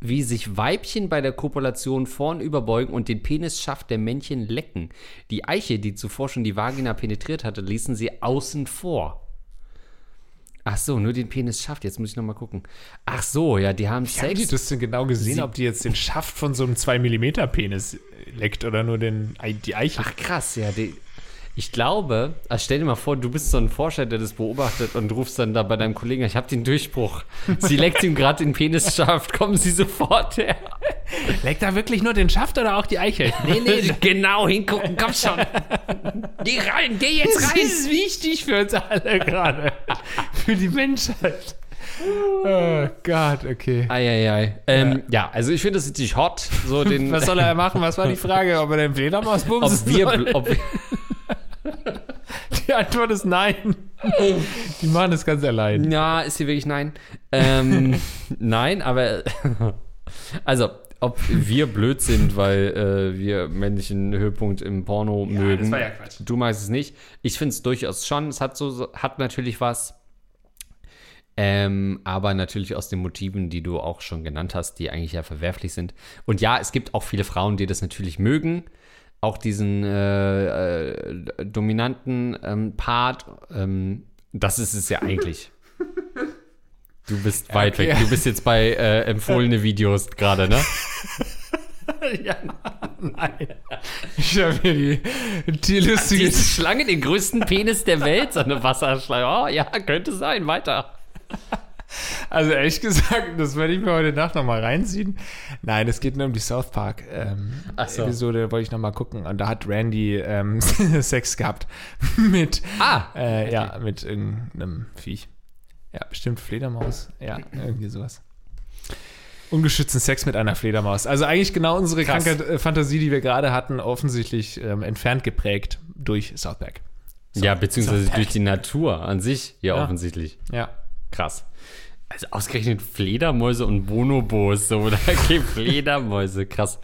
wie sich Weibchen bei der Kopulation vorn überbeugen und den Penisschaft der Männchen lecken. Die Eiche, die zuvor schon die Vagina penetriert hatte, ließen sie außen vor. Ach so, nur den Penisschaft. Jetzt muss ich noch mal gucken. Ach so, ja, die haben Haben die Sex. das denn genau gesehen, Sie- ob die jetzt den Schaft von so einem 2 mm Penis leckt oder nur den, die Eiche? Ach krass, ja. Die, ich glaube, also stell dir mal vor, du bist so ein Forscher, der das beobachtet und rufst dann da bei deinem Kollegen, ich habe den Durchbruch. Sie leckt ihm gerade den Penisschaft, kommen Sie sofort her. Leckt da wirklich nur den Schaft oder auch die Eiche? Nee, nee, genau hingucken, komm schon. Geh rein, geh jetzt Das rein. ist wichtig für uns alle gerade. für die Menschheit. Oh Gott, okay. Eieiei. Ähm, ja. also ich finde das richtig hot. So den, Was soll er machen? Was war die Frage? Ob er den Fledermaus ob bumsen wir, soll? ob wir, Die Antwort ist nein. Die machen das ganz allein. Ja, ist hier wirklich nein. Ähm, nein, aber also, ob wir blöd sind, weil äh, wir männlichen Höhepunkt im Porno mögen. das war ja Quatsch. Du magst es nicht. Ich finde es durchaus schon. Es hat so, so hat natürlich was. Ähm, aber natürlich aus den Motiven, die du auch schon genannt hast, die eigentlich ja verwerflich sind. Und ja, es gibt auch viele Frauen, die das natürlich mögen. Auch diesen äh, äh, dominanten ähm, Part. Ähm, das ist es ja eigentlich. Du bist weit okay. weg. Du bist jetzt bei äh, empfohlene Videos gerade, ne? ja, nein. Ich habe hier die, die lustige. Diese Schlange, den größten Penis der Welt, so eine Wasserschlange. Oh ja, könnte sein, weiter. Also ehrlich gesagt, das werde ich mir heute Nacht nochmal reinziehen. Nein, es geht nur um die South Park ähm, so. Episode, wollte ich nochmal gucken. Und da hat Randy ähm, Sex gehabt mit, Ah, äh, ja, mit irgendeinem Viech. Ja, bestimmt Fledermaus. Ja, irgendwie sowas. Ungeschützten Sex mit einer Fledermaus. Also eigentlich genau unsere Krass. kranke äh, Fantasie, die wir gerade hatten, offensichtlich ähm, entfernt geprägt durch South Park. ja, beziehungsweise South durch die Natur an sich, ja, Ja. offensichtlich. Ja. Krass. Also ausgerechnet Fledermäuse und Bonobos, so, da gibt Fledermäuse, krass.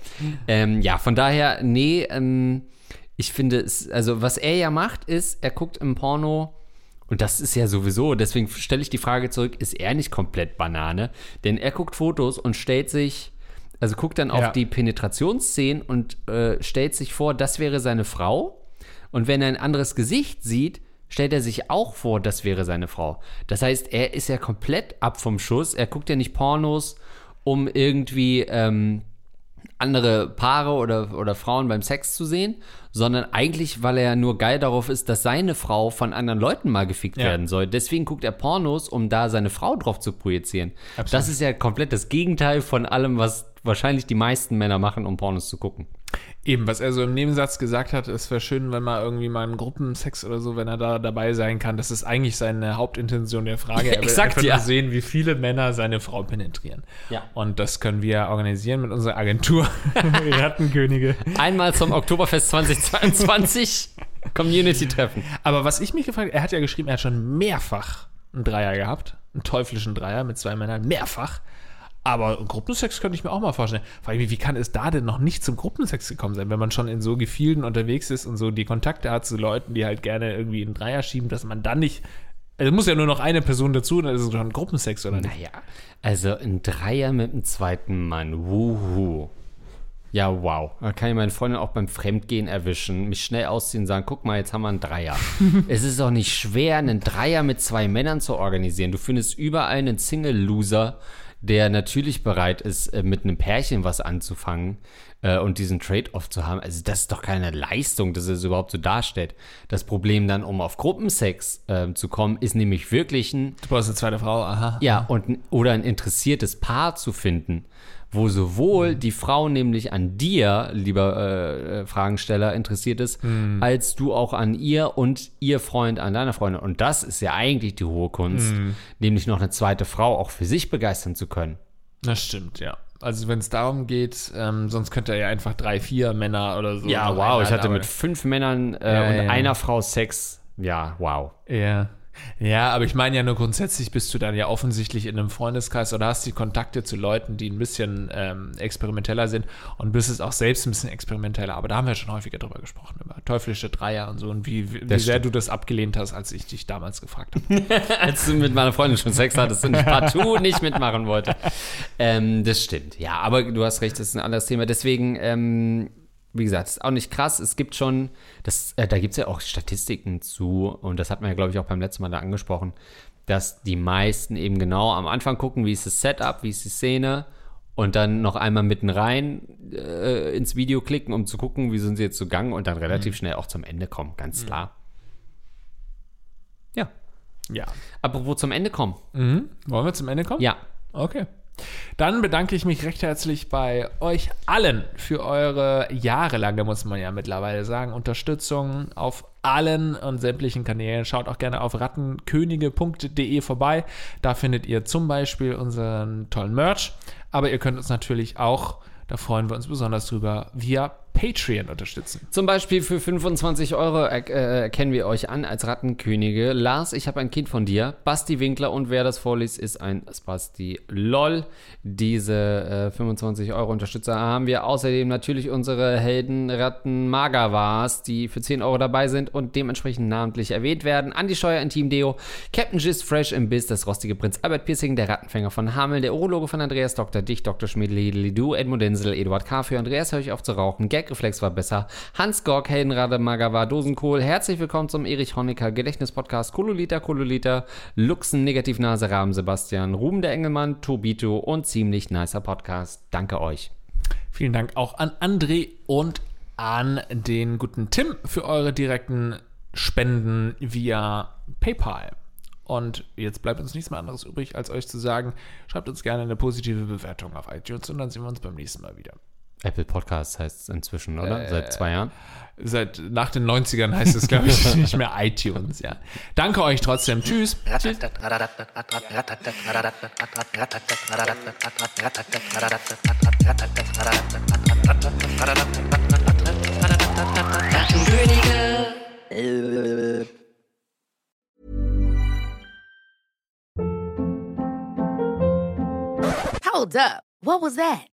Ähm, ja, von daher, nee, ähm, ich finde es, also was er ja macht, ist, er guckt im Porno, und das ist ja sowieso, deswegen stelle ich die Frage zurück, ist er nicht komplett Banane? Denn er guckt Fotos und stellt sich, also guckt dann auf Ja. die Penetrationsszenen und äh, stellt sich vor, das wäre seine Frau. Und wenn er ein anderes Gesicht sieht, stellt er sich auch vor, das wäre seine Frau. Das heißt, er ist ja komplett ab vom Schuss. Er guckt ja nicht Pornos, um irgendwie ähm, andere Paare oder, oder Frauen beim Sex zu sehen, sondern eigentlich, weil er nur geil darauf ist, dass seine Frau von anderen Leuten mal gefickt Ja. werden soll. Deswegen guckt er Pornos, um da seine Frau drauf zu projizieren. Absolut. Das ist ja komplett das Gegenteil von allem, was wahrscheinlich die meisten Männer machen, um Pornos zu gucken. Eben, was er so im Nebensatz gesagt hat, es wäre schön, wenn mal irgendwie mal ein Gruppensex oder so, wenn er da dabei sein kann. Das ist eigentlich seine Hauptintention der Frage. Er will Exakt, einfach ja. nur sehen, wie viele Männer seine Frau penetrieren. Ja. Und das können wir organisieren mit unserer Agentur Rattenkönige. Einmal zum Oktoberfest 2022 Community-Treffen. Aber was ich mich gefragt er hat ja geschrieben, er hat schon mehrfach einen Dreier gehabt. Einen teuflischen Dreier mit zwei Männern. Mehrfach. Aber Gruppensex könnte ich mir auch mal vorstellen. Frage ich mich, wie kann es da denn noch nicht zum Gruppensex gekommen sein, wenn man schon in so Gefilden unterwegs ist und so die Kontakte hat zu Leuten, die halt gerne irgendwie einen Dreier schieben, dass man dann nicht. Es muss ja nur noch eine Person dazu, dann ist es schon Gruppensex, oder nicht? Naja, also ein Dreier mit einem zweiten Mann. Wuhu. Ja, wow. Da kann ich meine Freundin auch beim Fremdgehen erwischen, mich schnell ausziehen und sagen, guck mal, jetzt haben wir einen Dreier. es ist auch nicht schwer, einen Dreier mit zwei Männern zu organisieren. Du findest überall einen Single-Loser, der natürlich bereit ist, äh, mit einem Pärchen was anzufangen äh, und diesen Trade-off zu haben. Also das ist doch keine Leistung, dass er es überhaupt so darstellt. Das Problem dann, um auf Gruppensex äh, zu kommen, ist nämlich wirklich ein Du brauchst eine zweite Frau, aha. ja, und, ein- oder ein interessiertes Paar zu finden. Wo sowohl die Frau nämlich an dir, lieber äh, äh, Fragensteller, interessiert ist, als du auch an ihr und ihr Freund an deiner Freundin. Und das ist ja eigentlich die hohe Kunst, nämlich noch eine zweite Frau auch für sich begeistern zu können. Das stimmt, ja. Also wenn es darum geht, ähm, sonst könnte er ja einfach drei, vier Männer oder so. Ja, wow, ich hatte mit fünf Männern äh, Ja, und ja. einer Frau Sex. Ja, wow. Ja. Ja, aber ich meine ja nur grundsätzlich bist du dann ja offensichtlich in einem Freundeskreis oder hast die Kontakte zu Leuten, die ein bisschen ähm, experimenteller sind und bist es auch selbst ein bisschen experimenteller. Aber da haben wir schon häufiger drüber gesprochen, über teuflische Dreier und so und wie, wie, wie sehr du das abgelehnt hast, als ich dich damals gefragt habe. Als du mit meiner Freundin schon Sex hattest und ich partout nicht mitmachen wollte. Ähm, das stimmt. Ja, aber du hast recht, das ist ein anderes Thema. Deswegen, ähm, wie gesagt, ist auch nicht krass. Es gibt schon, das, äh, da gibt es ja auch Statistiken zu, und das hat man ja, glaube ich, auch beim letzten Mal da angesprochen, dass die meisten eben genau am Anfang gucken, wie ist das Setup, wie ist die Szene, und dann noch einmal mitten rein äh, ins Video klicken, um zu gucken, wie sind sie jetzt zugange und dann relativ schnell auch zum Ende kommen, ganz klar. Ja. ja. Apropos zum Ende kommen. Mhm. Wollen wir zum Ende kommen? Ja. Okay. Dann bedanke ich mich recht herzlich bei euch allen für eure jahrelange, muss man ja mittlerweile sagen, Unterstützung auf allen und sämtlichen Kanälen. Schaut auch gerne auf rattenkönige.de vorbei. Da findet ihr zum Beispiel unseren tollen Merch. Aber ihr könnt uns natürlich auch, da freuen wir uns besonders drüber, via Patreon unterstützen. Zum Beispiel für 25 Euro äh, erkennen wir euch an als Rattenkönige. Lars, ich habe ein Kind von dir. Basti Winkler und wer das vorliest, ist ein Spasti LOL. Diese äh, 25 Euro Unterstützer haben wir außerdem natürlich unsere Helden Ratten Magavars, die für 10 Euro dabei sind und dementsprechend namentlich erwähnt werden. Andi Scheuer in Team Deo, Captain Gist Fresh im Biss, das rostige Prinz Albert Piercing, der Rattenfänger von Hameln, der Urologe von Andreas, Dr. Dich, Dr. Schmidt, Du, Edmund Denzel, Eduard K. für Andreas, hör ich auf zu rauchen, Gagreflex war besser, Hans Gork, Heldenrade, Magawa, Dosenkohl, herzlich willkommen zum Erich Honecker Gedächtnispodcast, Kololita, Kololita, Luxen, Negativnase, Rahmen, Sebastian, Ruben der Engelmann, Tobito und ziemlich nicer Podcast. Danke euch. Vielen Dank auch an André und an den guten Tim für eure direkten Spenden via PayPal. Und jetzt bleibt uns nichts mehr anderes übrig, als euch zu sagen, schreibt uns gerne eine positive Bewertung auf iTunes und dann sehen wir uns beim nächsten Mal wieder. Apple Podcast heißt es inzwischen, oder? Seit zwei Jahren. Seit nach den 90ern heißt es, glaube ich, nicht mehr iTunes, ja. Danke euch trotzdem. Tschüss. Tschüss. Hold up. What was that?